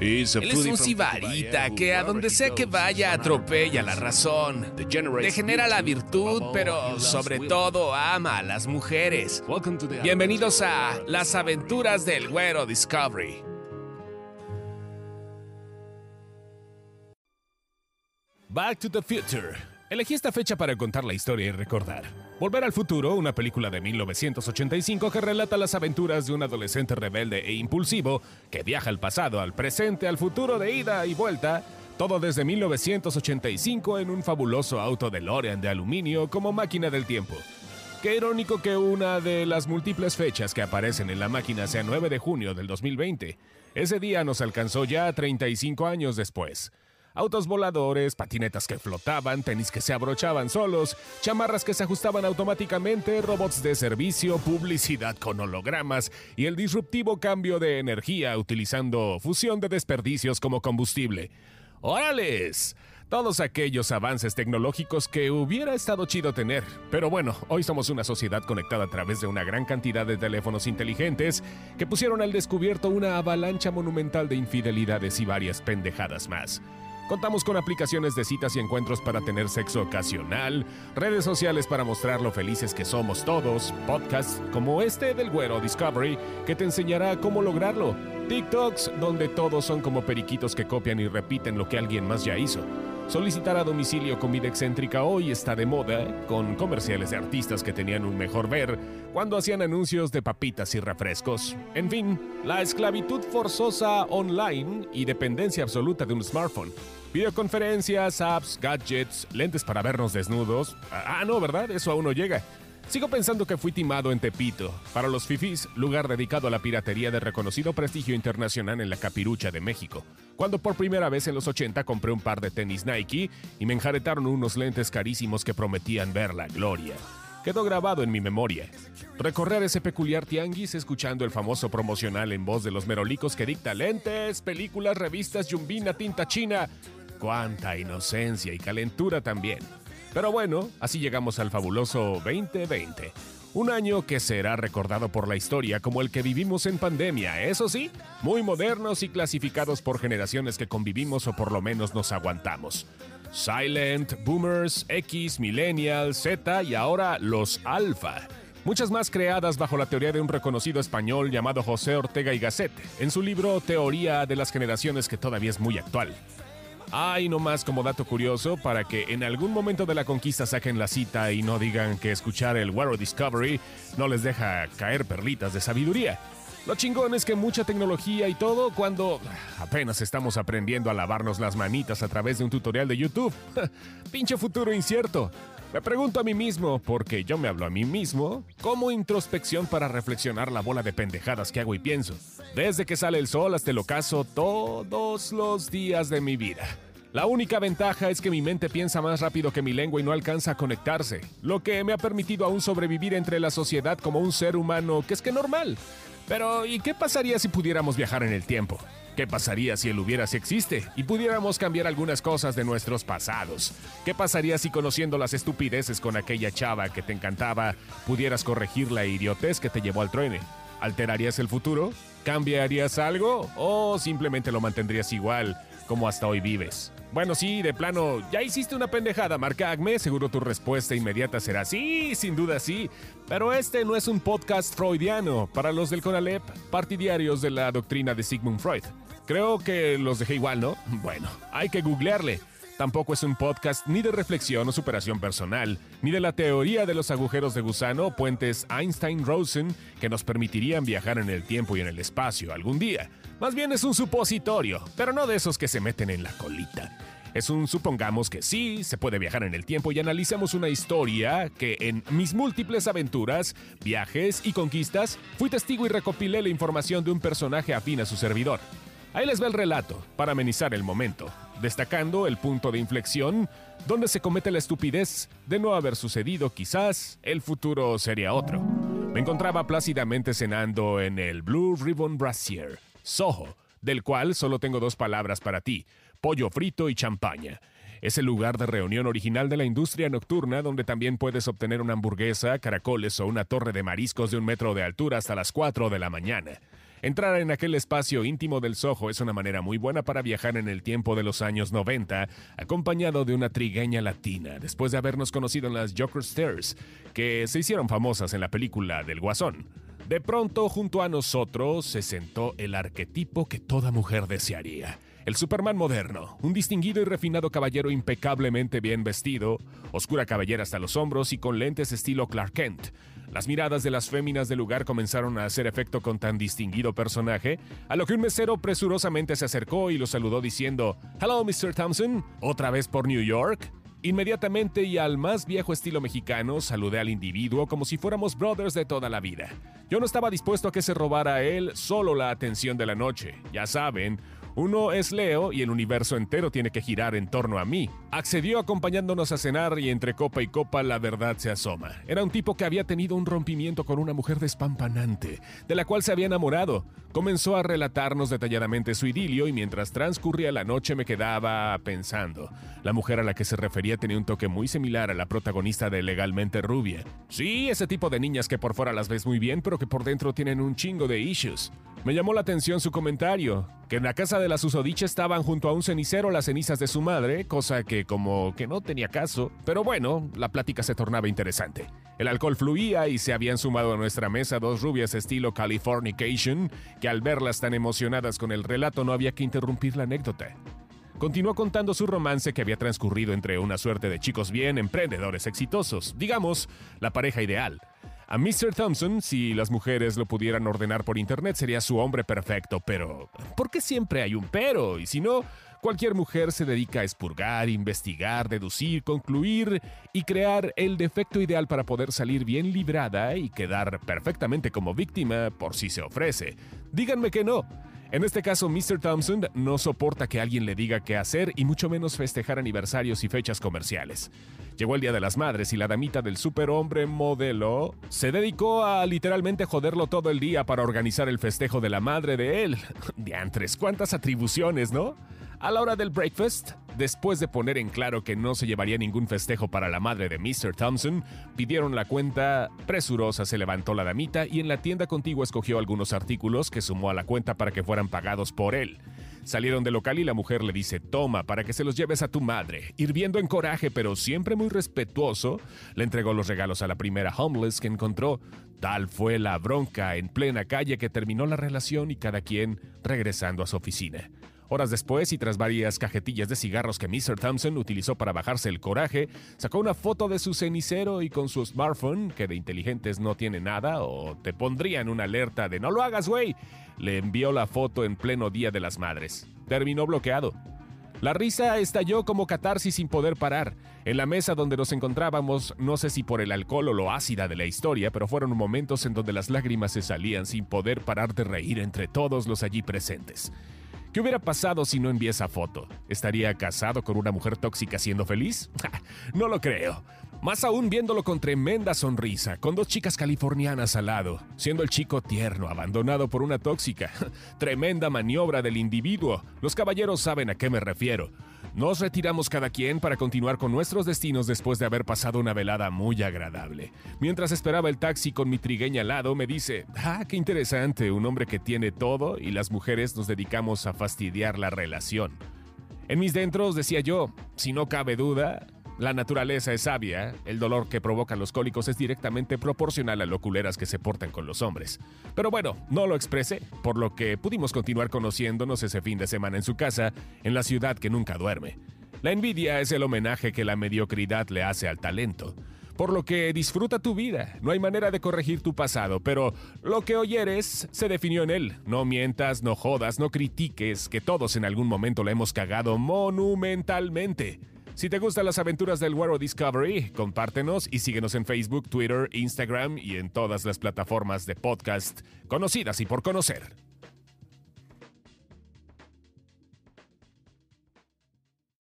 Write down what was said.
Él es un sibarita que a donde sea que vaya atropella la razón, degenera la virtud, pero sobre todo ama a las mujeres. Bienvenidos a Las aventuras del güero Discovery. Back to the Future. Elegí esta fecha para contar la historia y recordar. Volver al futuro, una película de 1985 que relata las aventuras de un adolescente rebelde e impulsivo que viaja al pasado, al presente, al futuro de ida y vuelta, todo desde 1985 en un fabuloso auto de Lorean de aluminio como máquina del tiempo. Qué irónico que una de las múltiples fechas que aparecen en la máquina sea 9 de junio del 2020. Ese día nos alcanzó ya 35 años después. Autos voladores, patinetas que flotaban, tenis que se abrochaban solos, chamarras que se ajustaban automáticamente, robots de servicio, publicidad con hologramas y el disruptivo cambio de energía utilizando fusión de desperdicios como combustible. ¡Órales! Todos aquellos avances tecnológicos que hubiera estado chido tener. Pero bueno, hoy somos una sociedad conectada a través de una gran cantidad de teléfonos inteligentes que pusieron al descubierto una avalancha monumental de infidelidades y varias pendejadas más. Contamos con aplicaciones de citas y encuentros para tener sexo ocasional, redes sociales para mostrar lo felices que somos todos, podcasts como este del Güero Discovery que te enseñará cómo lograrlo, TikToks donde todos son como periquitos que copian y repiten lo que alguien más ya hizo. Solicitar a domicilio comida excéntrica hoy está de moda, con comerciales de artistas que tenían un mejor ver cuando hacían anuncios de papitas y refrescos. En fin, la esclavitud forzosa online y dependencia absoluta de un smartphone. Videoconferencias, apps, gadgets, lentes para vernos desnudos. Ah, no, ¿verdad? Eso aún no llega. Sigo pensando que fui timado en Tepito, para los fifís, lugar dedicado a la piratería de reconocido prestigio internacional en la capirucha de México, cuando por primera vez en los 80 compré un par de tenis Nike y me enjaretaron unos lentes carísimos que prometían ver la gloria. Quedó grabado en mi memoria. Recorrer ese peculiar tianguis escuchando el famoso promocional en voz de los merolicos que dicta lentes, películas, revistas, yumbina, tinta china. Cuánta inocencia y calentura también. Pero bueno, así llegamos al fabuloso 2020. Un año que será recordado por la historia como el que vivimos en pandemia, eso sí, muy modernos y clasificados por generaciones que convivimos o por lo menos nos aguantamos. Silent, Boomers, X, Millennial, Z y ahora los Alpha. Muchas más creadas bajo la teoría de un reconocido español llamado José Ortega y Gasset, en su libro Teoría de las Generaciones que todavía es muy actual. Ay, no más como dato curioso para que en algún momento de la conquista saquen la cita y no digan que escuchar el World Discovery no les deja caer perlitas de sabiduría. Lo chingón es que mucha tecnología y todo cuando apenas estamos aprendiendo a lavarnos las manitas a través de un tutorial de YouTube. Pinche futuro incierto. Me pregunto a mí mismo, porque yo me hablo a mí mismo, como introspección para reflexionar la bola de pendejadas que hago y pienso. Desde que sale el sol hasta el ocaso todos los días de mi vida. La única ventaja es que mi mente piensa más rápido que mi lengua y no alcanza a conectarse, lo que me ha permitido aún sobrevivir entre la sociedad como un ser humano que es que normal. Pero, ¿y qué pasaría si pudiéramos viajar en el tiempo? ¿Qué pasaría si el hubiera si existe y pudiéramos cambiar algunas cosas de nuestros pasados? ¿Qué pasaría si conociendo las estupideces con aquella chava que te encantaba pudieras corregir la idiotez que te llevó al truene? ¿Alterarías el futuro? ¿Cambiarías algo? ¿O simplemente lo mantendrías igual como hasta hoy vives? Bueno, sí, de plano, ya hiciste una pendejada, marca Acme, seguro tu respuesta inmediata será sí, sin duda sí. Pero este no es un podcast freudiano para los del CONALEP, partidarios de la doctrina de Sigmund Freud. Creo que los dejé igual, ¿no? Bueno, hay que googlearle. Tampoco es un podcast ni de reflexión o superación personal, ni de la teoría de los agujeros de gusano o puentes Einstein-Rosen que nos permitirían viajar en el tiempo y en el espacio algún día. Más bien es un supositorio, pero no de esos que se meten en la colita. Es un supongamos que sí, se puede viajar en el tiempo y analizamos una historia que en mis múltiples aventuras, viajes y conquistas fui testigo y recopilé la información de un personaje afín a su servidor. Ahí les va el relato, para amenizar el momento, destacando el punto de inflexión donde se comete la estupidez de no haber sucedido quizás el futuro sería otro. Me encontraba plácidamente cenando en el Blue Ribbon Brassier, Soho, del cual solo tengo dos palabras para ti, pollo frito y champaña. Es el lugar de reunión original de la industria nocturna donde también puedes obtener una hamburguesa, caracoles o una torre de mariscos de un metro de altura hasta las 4 de la mañana. Entrar en aquel espacio íntimo del Soho es una manera muy buena para viajar en el tiempo de los años 90, acompañado de una trigueña latina, después de habernos conocido en las Joker Stairs, que se hicieron famosas en la película del Guasón. De pronto, junto a nosotros, se sentó el arquetipo que toda mujer desearía. El Superman moderno, un distinguido y refinado caballero impecablemente bien vestido, oscura cabellera hasta los hombros y con lentes estilo Clark Kent. Las miradas de las féminas del lugar comenzaron a hacer efecto con tan distinguido personaje, a lo que un mesero presurosamente se acercó y lo saludó diciendo, Hello, Mr. Thompson, ¿otra vez por New York? Inmediatamente y al más viejo estilo mexicano, saludé al individuo como si fuéramos brothers de toda la vida. Yo no estaba dispuesto a que se robara a él solo la atención de la noche. Ya saben, uno es Leo y el universo entero tiene que girar en torno a mí. Accedió acompañándonos a cenar y entre copa y copa la verdad se asoma. Era un tipo que había tenido un rompimiento con una mujer despampanante, de la cual se había enamorado. Comenzó a relatarnos detalladamente su idilio y mientras transcurría la noche me quedaba pensando. La mujer a la que se refería tenía un toque muy similar a la protagonista de Legalmente Rubia. Sí, ese tipo de niñas que por fuera las ves muy bien, pero que por dentro tienen un chingo de issues. Me llamó la atención su comentario, que en la casa de la susodicha estaban junto a un cenicero las cenizas de su madre, cosa que como que no tenía caso, pero bueno, la plática se tornaba interesante. El alcohol fluía y se habían sumado a nuestra mesa dos rubias estilo Californication, que al verlas tan emocionadas con el relato no había que interrumpir la anécdota. Continuó contando su romance que había transcurrido entre una suerte de chicos bien emprendedores exitosos, digamos, la pareja ideal. A Mr. Thompson, si las mujeres lo pudieran ordenar por internet, sería su hombre perfecto, pero ¿por qué siempre hay un pero? Y si no, cualquier mujer se dedica a expurgar, investigar, deducir, concluir y crear el defecto ideal para poder salir bien librada y quedar perfectamente como víctima por si se ofrece. Díganme que no. En este caso, Mr. Thompson no soporta que alguien le diga qué hacer y mucho menos festejar aniversarios y fechas comerciales. Llegó el Día de las Madres y la damita del superhombre modelo se dedicó a literalmente joderlo todo el día para organizar el festejo de la madre de él. Diantres, cuántas atribuciones, ¿no? A la hora del breakfast, después de poner en claro que no se llevaría ningún festejo para la madre de Mr. Thompson, pidieron la cuenta, presurosa se levantó la damita y en la tienda contigua escogió algunos artículos que sumó a la cuenta para que fueran pagados por él. Salieron del local y la mujer le dice, toma, para que se los lleves a tu madre. Hirviendo en coraje, pero siempre muy respetuoso, le entregó los regalos a la primera homeless que encontró. Tal fue la bronca en plena calle que terminó la relación y cada quien regresando a su oficina. Horas después, y tras varias cajetillas de cigarros que Mr. Thompson utilizó para bajarse el coraje, sacó una foto de su cenicero y con su smartphone, que de inteligentes no tiene nada, o te pondrían una alerta de no lo hagas, güey, le envió la foto en pleno Día de las Madres. Terminó bloqueado. La risa estalló como catarsis sin poder parar. En la mesa donde nos encontrábamos, no sé si por el alcohol o lo ácida de la historia, pero fueron momentos en donde las lágrimas se salían sin poder parar de reír entre todos los allí presentes. ¿Qué hubiera pasado si no envié esa foto? ¿Estaría casado con una mujer tóxica siendo feliz? no lo creo. Más aún viéndolo con tremenda sonrisa, con dos chicas californianas al lado, siendo el chico tierno, abandonado por una tóxica. tremenda maniobra del individuo. Los caballeros saben a qué me refiero. Nos retiramos cada quien para continuar con nuestros destinos después de haber pasado una velada muy agradable. Mientras esperaba el taxi con mi trigueña al lado, me dice, ah, qué interesante, un hombre que tiene todo y las mujeres nos dedicamos a fastidiar la relación. En mis dentros decía yo, si no cabe duda, la naturaleza es sabia, el dolor que provocan los cólicos es directamente proporcional a lo culeras que se portan con los hombres. Pero bueno, no lo expresé, por lo que pudimos continuar conociéndonos ese fin de semana en su casa, en la ciudad que nunca duerme. La envidia es el homenaje que la mediocridad le hace al talento. Por lo que disfruta tu vida, no hay manera de corregir tu pasado, pero lo que hoy eres se definió en él. No mientas, no jodas, no critiques, que todos en algún momento le hemos cagado monumentalmente. Si te gustan las aventuras del World Discovery, compártenos y síguenos en Facebook, Twitter, Instagram y en todas las plataformas de podcast conocidas y por conocer.